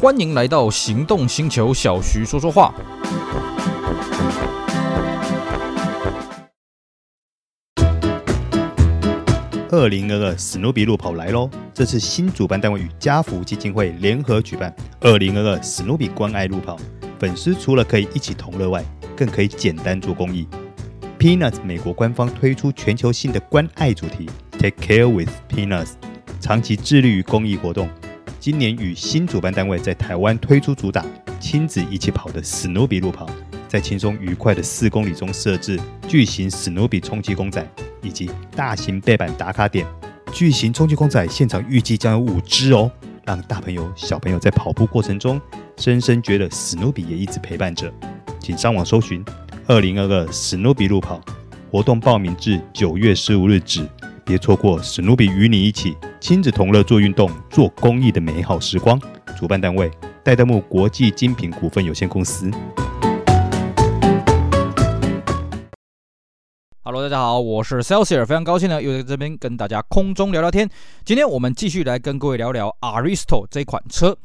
欢迎来到行动星球，小徐说说话。二零二二史努比路跑来喽！这次新主办单位与家福基金会联合举办二零二二史努比关爱路跑，粉丝除了可以一起同乐外，更可以简单做公益。Peanuts 美国官方推出全球性的关爱主题，Take Care with Peanuts，长期致力于公益活动。今年与新主办单位在台湾推出主打亲子一起跑的史努比路跑，在轻松愉快的四公里中设置巨型史努比充气公仔。以及大型背板打卡点，巨型充气公仔现场预计将有五只哦，让大朋友小朋友在跑步过程中，深深觉得史努比也一直陪伴着。请上网搜寻二零二二史努比路跑活动报名至九月十五日止，别错过史努比与你一起亲子同乐做运动、做公益的美好时光。主办单位戴德木国际精品股份有限公司。Hello，大家好，我是 Celsius，非常高兴呢，又在这边跟大家空中聊聊天。今天我们继续来跟各位聊聊 Aristo 这款车。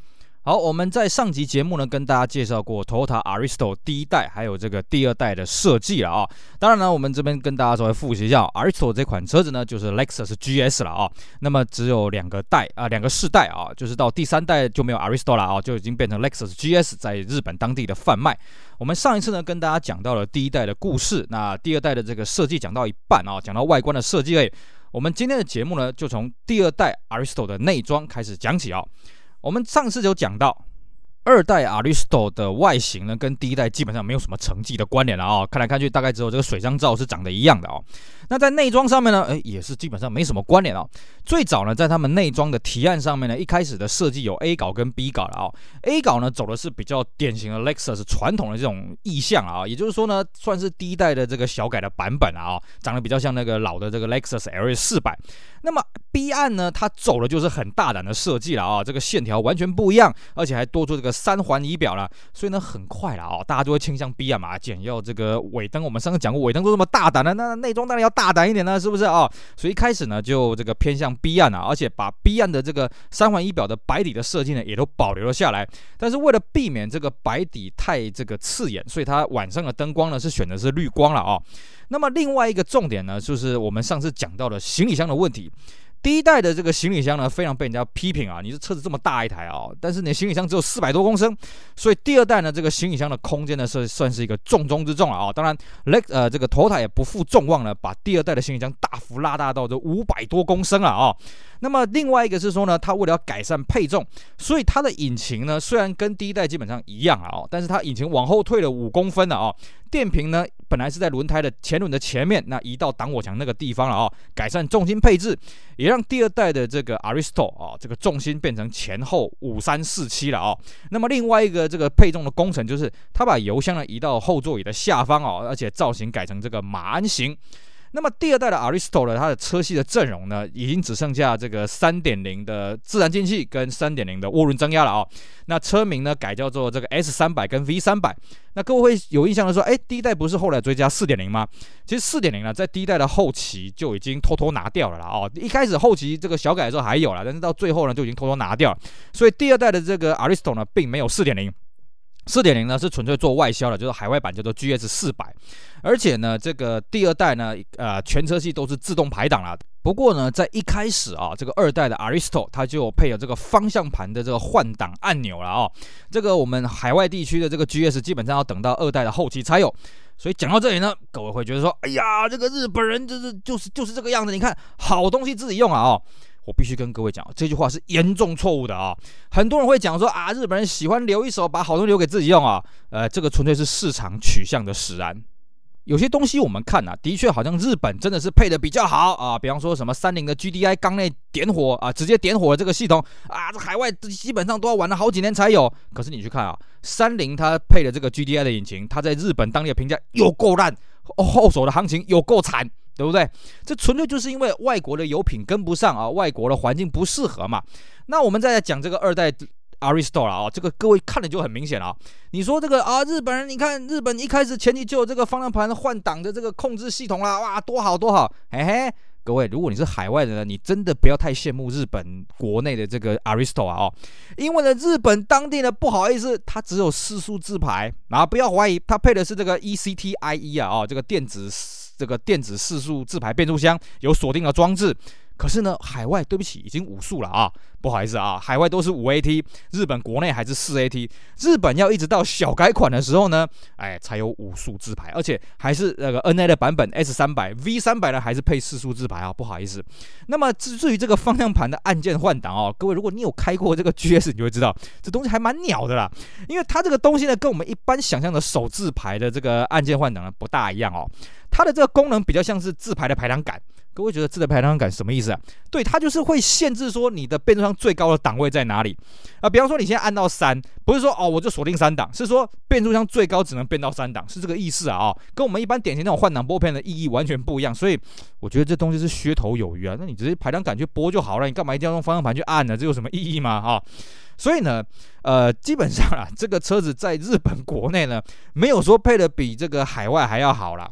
好，我们在上集节目呢，跟大家介绍过 Toyota Aristo 第一代，还有这个第二代的设计了啊。当然呢，我们这边跟大家稍微复习一下，Aristo 这款车子呢，就是 Lexus GS 了啊。那么只有两个代啊，两个世代啊，就是到第三代就没有 Aristo 了啊，就已经变成 Lexus GS 在日本当地的贩卖。我们上一次呢，跟大家讲到了第一代的故事，那第二代的这个设计讲到一半啊，讲到外观的设计类。我们今天的节目呢，就从第二代 Aristo 的内装开始讲起啊。我们上次就讲到，二代 Aristo 的外形呢，跟第一代基本上没有什么成绩的关联了啊。看来看去，大概只有这个水箱罩是长得一样的哦。那在内装上面呢，诶，也是基本上没什么关联哦。最早呢，在他们内装的提案上面呢，一开始的设计有 A 稿跟 B 稿了啊。A 稿呢，走的是比较典型的 Lexus 传统的这种意象啊，也就是说呢，算是第一代的这个小改的版本啊，长得比较像那个老的这个 Lexus LS 四百。那么 B 案呢，它走的就是很大胆的设计了啊，这个线条完全不一样，而且还多出这个三环仪表了，所以呢，很快了啊，大家就会倾向 B 案嘛，简要这个尾灯，我们上次讲过，尾灯都这么大胆的，那内装当然要大胆一点呢，是不是啊？所以一开始呢，就这个偏向 B 案啊，而且把 B 案的这个三环仪表的白底的设计呢，也都保留了下来。但是为了避免这个白底太这个刺眼，所以它晚上的灯光呢，是选的是绿光了啊。那么另外一个重点呢，就是我们上次讲到的行李箱的问题。第一代的这个行李箱呢，非常被人家批评啊！你这车子这么大一台啊，但是你行李箱只有四百多公升，所以第二代呢，这个行李箱的空间呢，是算是一个重中之重了啊！当然，Lex 呃这个头塔也不负众望呢，把第二代的行李箱大幅拉大到这五百多公升了啊！那么另外一个是说呢，它为了要改善配重，所以它的引擎呢，虽然跟第一代基本上一样啊，但是它引擎往后退了五公分了啊。电瓶呢，本来是在轮胎的前轮的前面，那移到挡火墙那个地方了啊，改善重心配置，也让第二代的这个 Aristo 啊，这个重心变成前后五三四七了啊。那么另外一个这个配重的工程，就是它把油箱呢移到后座椅的下方啊，而且造型改成这个马鞍型。那么第二代的 Aristo 呢，它的车系的阵容呢，已经只剩下这个三点零的自然进气跟三点零的涡轮增压了啊、哦。那车名呢改叫做这个 S 三百跟 V 三百。那各位会有印象的说，哎，第一代不是后来追加四点零吗？其实四点零呢，在第一代的后期就已经偷偷拿掉了啦哦。一开始后期这个小改的时候还有了，但是到最后呢，就已经偷偷拿掉了。所以第二代的这个 Aristo 呢，并没有四点零。四点零呢是纯粹做外销的，就是海外版叫做 GS 四百，而且呢，这个第二代呢，呃，全车系都是自动排档了。不过呢，在一开始啊，这个二代的 Aristo 它就配有这个方向盘的这个换挡按钮了啊。这个我们海外地区的这个 GS 基本上要等到二代的后期才有。所以讲到这里呢，各位会觉得说，哎呀，这个日本人就是就是就是这个样子。你看，好东西自己用啊哦。我必须跟各位讲，这句话是严重错误的啊！很多人会讲说啊，日本人喜欢留一手，把好东西留给自己用啊。呃，这个纯粹是市场取向的使然。有些东西我们看啊，的确好像日本真的是配的比较好啊。比方说什么三菱的 GDI 缸内点火啊，直接点火的这个系统啊，这海外基本上都要玩了好几年才有。可是你去看啊，三菱它配的这个 GDI 的引擎，它在日本当地的评价有够烂，后手的行情有够惨。对不对？这纯粹就是因为外国的油品跟不上啊，外国的环境不适合嘛。那我们再来讲这个二代 Aristo 了啊，这个各位看了就很明显啊。你说这个啊，日本人，你看日本一开始前期就有这个方向盘换挡的这个控制系统啦，哇，多好多好，嘿嘿。各位，如果你是海外的呢，你真的不要太羡慕日本国内的这个 Aristo 啊哦，因为呢，日本当地呢不好意思，它只有四速自排，啊，不要怀疑，它配的是这个 ECTIE 啊哦，这个电子这个电子四速自排变速箱有锁定的装置。可是呢，海外对不起，已经五速了啊，不好意思啊，海外都是五 AT，日本国内还是四 AT，日本要一直到小改款的时候呢，哎，才有五速自排，而且还是那个 NA 的版本 S 三百 V 三百呢，还是配四速自排啊，不好意思。那么至至于这个方向盘的按键换挡哦，各位如果你有开过这个 GS，你就会知道这东西还蛮鸟的啦，因为它这个东西呢，跟我们一般想象的手自排的这个按键换挡呢不大一样哦，它的这个功能比较像是自排的排挡杆。各位觉得自排排挡杆什么意思啊？对，它就是会限制说你的变速箱最高的档位在哪里啊？比方说你现在按到三，不是说哦我就锁定三档，是说变速箱最高只能变到三档，是这个意思啊？哦，跟我们一般典型那种换挡拨片的意义完全不一样，所以我觉得这东西是噱头有余啊。那你直接排挡杆去拨就好了，你干嘛一定要用方向盘去按呢？这有什么意义吗？啊？所以呢，呃，基本上啊，这个车子在日本国内呢，没有说配的比这个海外还要好啦。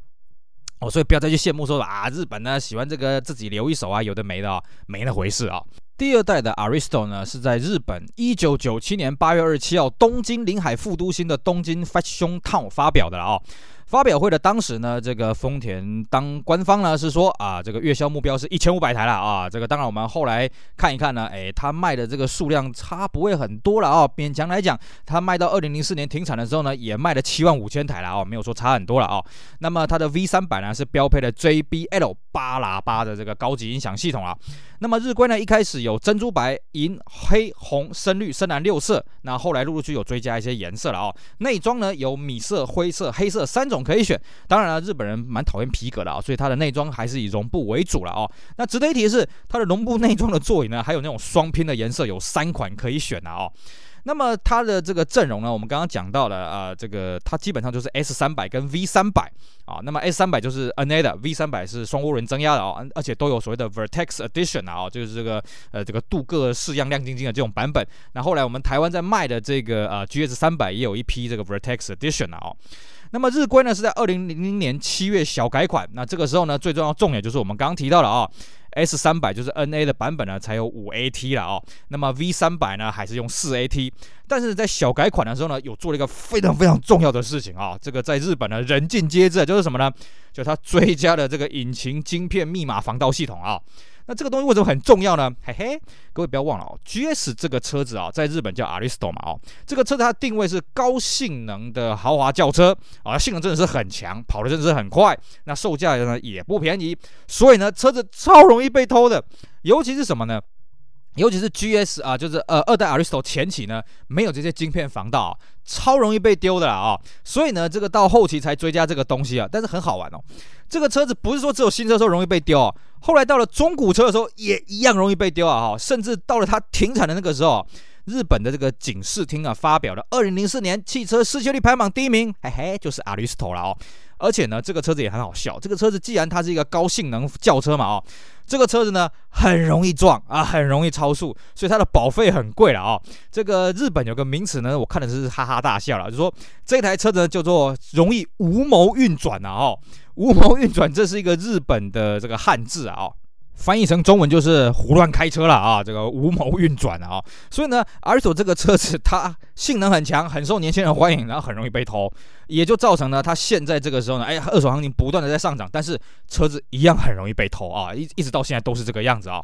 哦，所以不要再去羡慕说啊，日本呢喜欢这个自己留一手啊，有的没的啊，没那回事啊。第二代的 Aristo 呢是在日本一九九七年八月二十七号东京临海副都心的东京 Fashion Town 发表的了啊。发表会的当时呢，这个丰田当官方呢是说啊，这个月销目标是一千五百台了啊。这个当然我们后来看一看呢，诶，它卖的这个数量差不会很多了啊。勉强来讲，它卖到二零零四年停产的时候呢，也卖了七万五千台了啊，没有说差很多了啊。那么它的 V 三百呢是标配了 JBL 八喇叭的这个高级音响系统啊。那么日规呢一开始有珍珠白、银、黑、红、深绿、深蓝六色，那后来陆陆续续有追加一些颜色了啊。内装呢有米色、灰色、黑色三种。可以选，当然了，日本人蛮讨厌皮革的啊，所以它的内装还是以绒布为主了哦。那值得一提的是，它的绒布内装的座椅呢，还有那种双拼的颜色，有三款可以选的哦。那么它的这个阵容呢，我们刚刚讲到了啊、呃，这个它基本上就是 S 三百跟 V 三百啊。那么 S 三百就是 NA 的，V 三百是双涡轮增压的啊，而且都有所谓的 Vertex Edition 啊，就是这个呃这个镀铬式样亮晶晶的这种版本。那后来我们台湾在卖的这个呃 GS 三百也有一批这个 Vertex Edition 啊。那么日规呢是在二零零零年七月小改款，那这个时候呢最重要重点就是我们刚刚提到了啊，S 三百就是 NA 的版本呢才有五 AT 了啊，那么 V 三百呢还是用四 AT，但是在小改款的时候呢有做了一个非常非常重要的事情啊，这个在日本呢人尽皆知，就是什么呢？就它追加了这个引擎晶片密码防盗系统啊。那这个东西为什么很重要呢？嘿嘿，各位不要忘了哦，GS 这个车子啊，在日本叫 Aristo 嘛哦，这个车子它的定位是高性能的豪华轿车啊，性能真的是很强，跑的真的是很快，那售价呢也不便宜，所以呢车子超容易被偷的，尤其是什么呢？尤其是 GS 啊，就是呃二代 Aristo 前期呢，没有这些晶片防盗，超容易被丢的啦啊，所以呢，这个到后期才追加这个东西啊，但是很好玩哦，这个车子不是说只有新车的时候容易被丢哦，后来到了中古车的时候也一样容易被丢啊哈，甚至到了它停产的那个时候，日本的这个警视厅啊发表了二零零四年汽车失窃率排行榜第一名，嘿嘿，就是 Aristo 了哦。而且呢，这个车子也很好笑。这个车子既然它是一个高性能轿车嘛，哦，这个车子呢很容易撞啊，很容易超速，所以它的保费很贵了啊。这个日本有个名词呢，我看的是哈哈大笑了，就说这台车子呢叫做容易无谋运转啊，哦，无谋运转，这是一个日本的这个汉字啊，哦。翻译成中文就是胡乱开车了啊，这个无谋运转啊，所以呢二手这个车子它性能很强，很受年轻人欢迎，然后很容易被偷，也就造成了它现在这个时候呢，哎，二手行情不断的在上涨，但是车子一样很容易被偷啊，一一直到现在都是这个样子啊。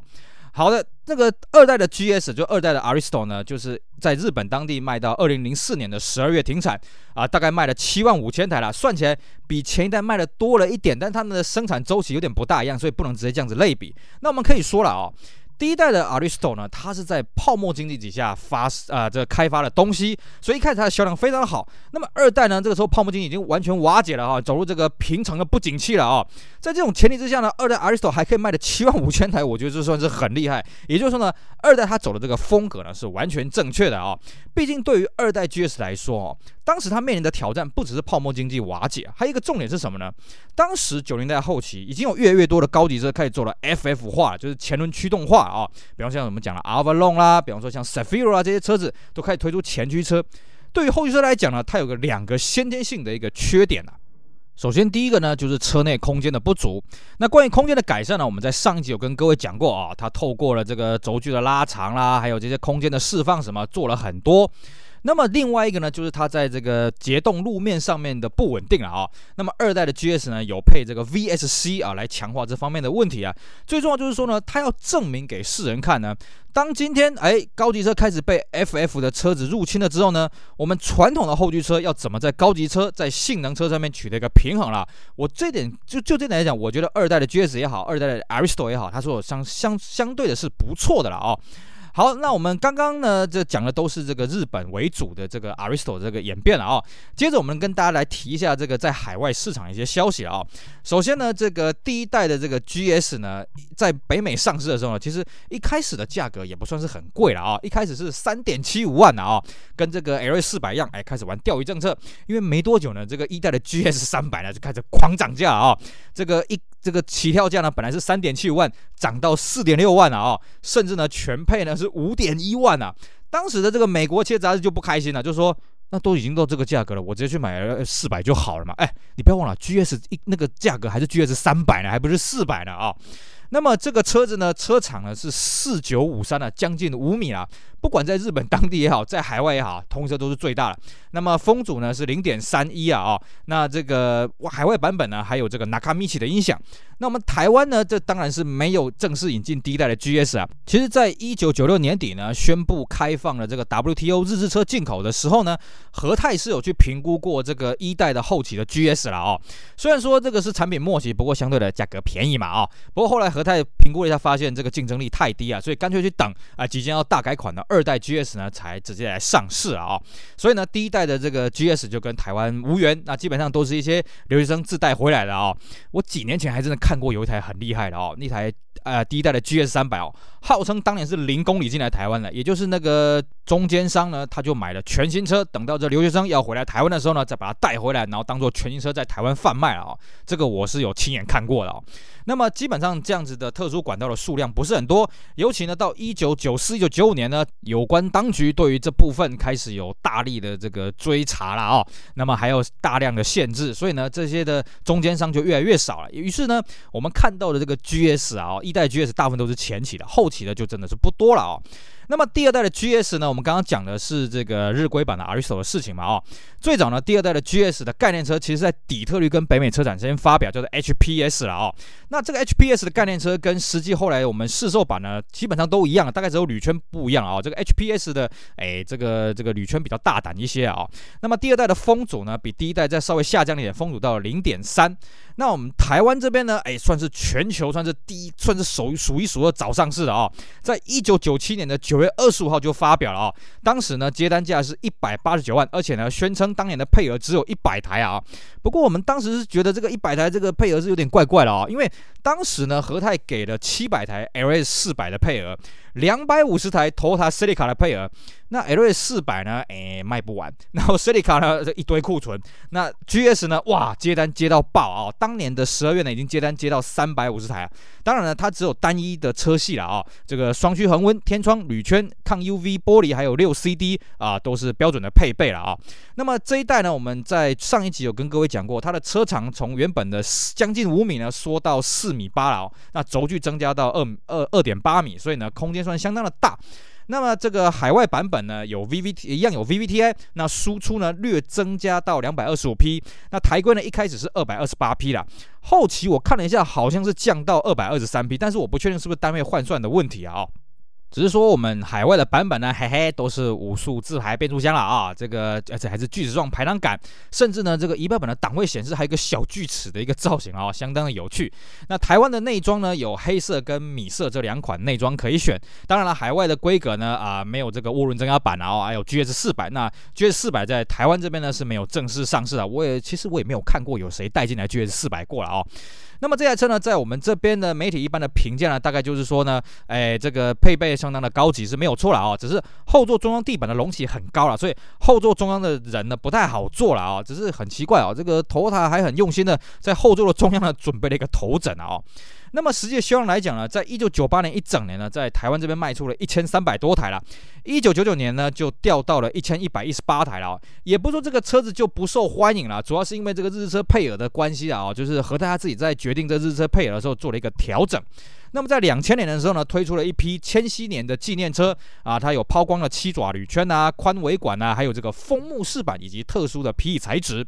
好的，那个二代的 GS 就二代的 Aristo 呢，就是在日本当地卖到二零零四年的十二月停产啊，大概卖了七万五千台了，算起来比前一代卖的多了一点，但他们的生产周期有点不大一样，所以不能直接这样子类比。那我们可以说了啊、第一代的 Aristo 呢，它是在泡沫经济底下发啊、这个开发的东西，所以一开始它的销量非常好。那么二代呢，这个时候泡沫经济已经完全瓦解了啊，走入这个平常的不景气了啊。在这种前提之下呢，二代 Aristo 还可以卖的七万五千台，我觉得这算是很厉害。也就是说呢，二代它走的这个风格呢是完全正确的啊。毕竟对于二代 GS 来说哦，当时它面临的挑战不只是泡沫经济瓦解，还有一个重点是什么呢？当时九零代后期已经有越来越多的高级车开始做了 FF 化，就是前轮驱动化。啊，比方像我们讲了 Avalon 啦，比方说像 s a f i r o 啊这些车子都开始推出前驱车。对于后驱车来讲呢，它有个两个先天性的一个缺点啊。首先，第一个呢，就是车内空间的不足。那关于空间的改善呢，我们在上一集有跟各位讲过啊，它透过了这个轴距的拉长啦，还有这些空间的释放什么，做了很多。那么另外一个呢，就是它在这个节动路面上面的不稳定了啊。那么二代的 GS 呢，有配这个 VSC 啊，来强化这方面的问题啊。最重要就是说呢，它要证明给世人看呢，当今天哎高级车开始被 FF 的车子入侵了之后呢，我们传统的后驱车要怎么在高级车在性能车上面取得一个平衡了？我这点就就这点来讲，我觉得二代的 GS 也好，二代的 Aristo 也好，它说相相相对的是不错的了啊。好，那我们刚刚呢，这讲的都是这个日本为主的这个 Aristo 这个演变了啊。接着我们跟大家来提一下这个在海外市场一些消息啊。首先呢，这个第一代的这个 GS 呢，在北美上市的时候呢，其实一开始的价格也不算是很贵了啊。一开始是三点七五万的啊，跟这个 LS 四百一样，哎，开始玩钓鱼政策。因为没多久呢，这个一代的 GS 三百呢就开始狂涨价啊。这个一这个起跳价呢，本来是三点七五万，涨到四点六万了啊，甚至呢全配呢是五点一万啊。当时的这个美国汽车杂志就不开心了，就说那都已经到这个价格了，我直接去买四百就好了嘛。哎，你不要忘了，GS 一那个价格还是 GS 三百呢，还不是四百呢啊。那么这个车子呢，车长呢是四九五三呢，将近五米啊。不管在日本当地也好，在海外也好，通车都是最大的。那么风阻呢是零点三一啊啊。那这个海外版本呢，还有这个 Nakamichi 的音响。那我们台湾呢，这当然是没有正式引进第一代的 GS 啊。其实，在一九九六年底呢，宣布开放了这个 WTO 日制车进口的时候呢，和泰是有去评估过这个一代的后期的 GS 了哦。虽然说这个是产品末期，不过相对的价格便宜嘛啊。不过后来和泰评估了一下，发现这个竞争力太低啊，所以干脆去等啊，即将要大改款的二代 GS 呢，才直接来上市啊。所以呢，第一代的这个 GS 就跟台湾无缘，那基本上都是一些留学生自带回来的啊。我几年前还真的。看过有一台很厉害的哦，那台呃第一代的 GS 三百哦，号称当年是零公里进来台湾的，也就是那个中间商呢，他就买了全新车，等到这留学生要回来台湾的时候呢，再把它带回来，然后当做全新车在台湾贩卖了啊、这个我是有亲眼看过的哦。那么基本上这样子的特殊管道的数量不是很多，尤其呢到一九九四、一九九五年呢，有关当局对于这部分开始有大力的这个追查了啊、那么还有大量的限制，所以呢这些的中间商就越来越少了。于是呢，我们看到的这个 GS 啊，一代 GS 大部分都是前期的，后期的就真的是不多了啊、那么第二代的 GS 呢，我们刚刚讲的是这个日规版的 Risto 的事情嘛啊、哦。最早呢，第二代的 GS 的概念车，其实在底特律跟北美车展先发表，叫做 HPS 了啊、哦。那这个 HPS 的概念车跟实际后来我们试售版呢，基本上都一样，大概只有铝圈不一样啊、哦。这个 HPS 的哎，这个这个铝圈比较大胆一些啊、哦。那么第二代的风阻呢，比第一代再稍微下降一点，风阻到零点三。那我们台湾这边呢，哎，算是全球算是第一，算是数数一数二早上市的啊、在一九九七年的九月二十五号就发表了啊、当时呢，接单价是一百八十九万，而且呢，宣称当年的配额只有一百台啊。不过我们当时是觉得这个一百台这个配额是有点怪怪的啊、因为当时呢，和泰给了七百台 LS 四百的配额。两百五十台 Toyota Celica 的配额，那 LS 四百呢？哎，卖不完。然后 Celica 呢，这一堆库存。那 GS 呢？哇，接单接到爆啊！当年的十二月呢，已经接单接到三百五十台。当然了，它只有单一的车系了啊。这个双区恒温、天窗、铝圈、抗 UV 玻璃，还有六 CD 啊，都是标准的配备了啊。那么这一代呢，我们在上一集有跟各位讲过，它的车长从原本的将近五米呢，缩到四米八了哦。那轴距增加到二二二点八米，所以呢，空间。算相当的大，那么这个海外版本呢，有 VVT 一样有 VVTi，那输出呢略增加到两百二十五匹，那台规呢一开始是二百二十八匹啦，后期我看了一下，好像是降到二百二十三匹，但是我不确定是不是单位换算的问题啊。只是说我们海外的版本呢，嘿嘿，都是五速自排变速箱了啊，这个而且还是锯齿状排挡杆，甚至呢这个仪表板的档位显示还有一个小锯齿的一个造型啊，相当的有趣。那台湾的内装呢有黑色跟米色这两款内装可以选，当然了，海外的规格呢啊没有这个涡轮增压板啊，还有 GS 四百，那 GS 四百在台湾这边呢是没有正式上市的，我也其实我也没有看过有谁带进来 GS 四百过了啊。那么这台车呢，在我们这边的媒体一般的评价呢，大概就是说呢，哎，这个配备相当的高级是没有错了啊，只是后座中央地板的隆起很高了，所以后座中央的人呢不太好坐了啊，只是很奇怪啊，这个头塔还很用心的在后座的中央呢准备了一个头枕啊。那么实际销量来讲呢，在一九九八年一整年呢，在台湾这边卖出了一千三百多台了。一九九九年呢，就掉到了一千一百一十八台了。也不是说这个车子就不受欢迎了，主要是因为这个日车配额的关系啊，就是和大家自己在决定这日车配额的时候做了一个调整。那么在两千年的时候呢，推出了一批千禧年的纪念车啊，它有抛光的七爪铝圈啊、宽尾管啊，还有这个枫木饰板以及特殊的皮椅材质。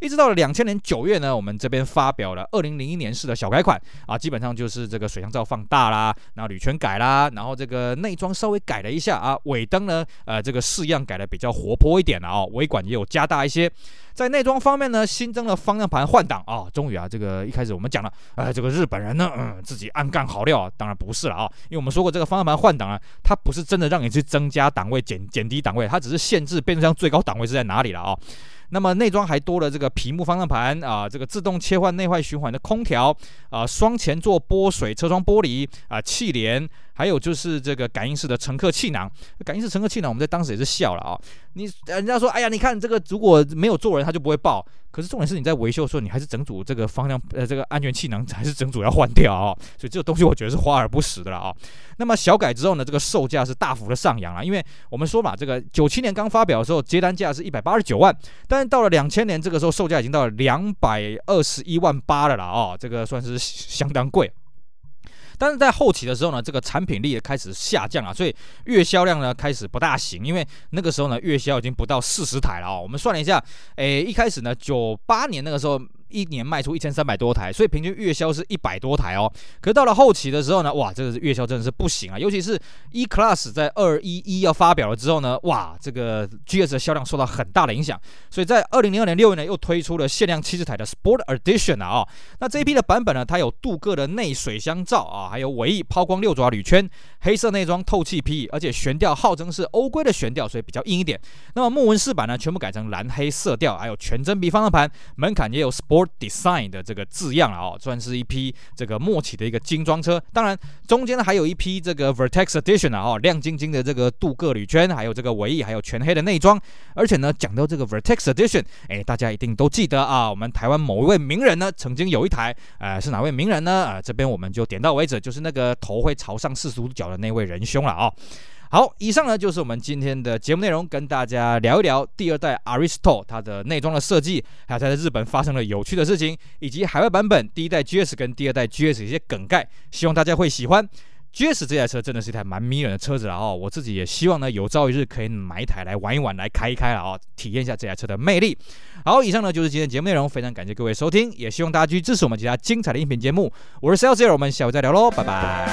一直到了两千年九月呢，我们这边发表了二零零一年式的小改款啊，基本上就是这个水箱罩放大啦，然后铝圈改啦，然后这个内装稍微改了一下啊，尾灯呢，呃，这个式样改得比较活泼一点了啊，尾管也有加大一些。在内装方面呢，新增了方向盘换挡啊，终于啊，这个一开始我们讲了，呃，这个日本人呢，嗯，自己暗干好料啊，当然不是了啊，因为我们说过这个方向盘换挡啊，它不是真的让你去增加档位、减减低档位，它只是限制变速箱最高档位是在哪里了啊。那么内装还多了这个屏幕方向盘啊，这个自动切换内外循环的空调啊，双前座玻水车窗玻璃啊，气帘。还有就是这个感应式的乘客气囊，感应式乘客气囊，我们在当时也是笑了啊。你人家说，哎呀，你看这个如果没有坐人，它就不会爆。可是重点是你在维修的时候，你还是整组这个方向呃这个安全气囊还是整组要换掉啊。所以这个东西我觉得是华而不实的了啊。那么小改之后呢，这个售价是大幅的上扬了，因为我们说嘛，这个九七年刚发表的时候，接单价是一百八十九万，但是到了两千年这个时候，售价已经到了两百二十一万八了啦啊，这个算是相当贵。但是在后期的时候呢，这个产品力也开始下降啊，所以月销量呢开始不大行，因为那个时候呢月销已经不到四十台了啊。我们算了一下，诶，一开始呢九八年那个时候。一年卖出一千三百多台，所以平均月销是一百多台哦。可是到了后期的时候呢，哇，这个月销真的是不行啊！尤其是 E Class 在二一一要发表了之后呢，哇，这个 GS 的销量受到很大的影响。所以在二零零二年六月呢，又推出了限量七十台的 Sport Edition 啊、那这一批的版本呢，它有镀铬的内水箱罩啊，还有尾翼抛光六爪铝圈，黑色内装透气皮，而且悬吊号称是欧规的悬吊，所以比较硬一点。那么木纹饰板呢，全部改成蓝黑色调，还有全真皮方向盘，门槛也有 Sport。Design 的这个字样了哦，算是一批这个末期的一个精装车。当然，中间呢还有一批这个 Vertex Edition 啊，哦，亮晶晶的这个镀铬铝圈，还有这个尾翼，还有全黑的内装。而且呢，讲到这个 Vertex Edition，哎，大家一定都记得啊，我们台湾某一位名人呢，曾经有一台，呃，是哪位名人呢？啊、呃，这边我们就点到为止，就是那个头会朝上四十五度角的那位仁兄了啊、好，以上呢就是我们今天的节目内容，跟大家聊一聊第二代 Aristo 它的内装的设计，还有它在日本发生了有趣的事情，以及海外版本第一代 GS 跟第二代 GS 一些梗概，希望大家会喜欢。GS 这台车真的是一台蛮迷人的车子了哦，我自己也希望呢有朝一日可以买一台来玩一玩，来开一开了哦，体验一下这台车的魅力。好，以上呢就是今天节目内容，非常感谢各位收听，也希望大家继续支持我们其他精彩的音频节目。我是 Celsius，我们下回再聊喽，拜拜。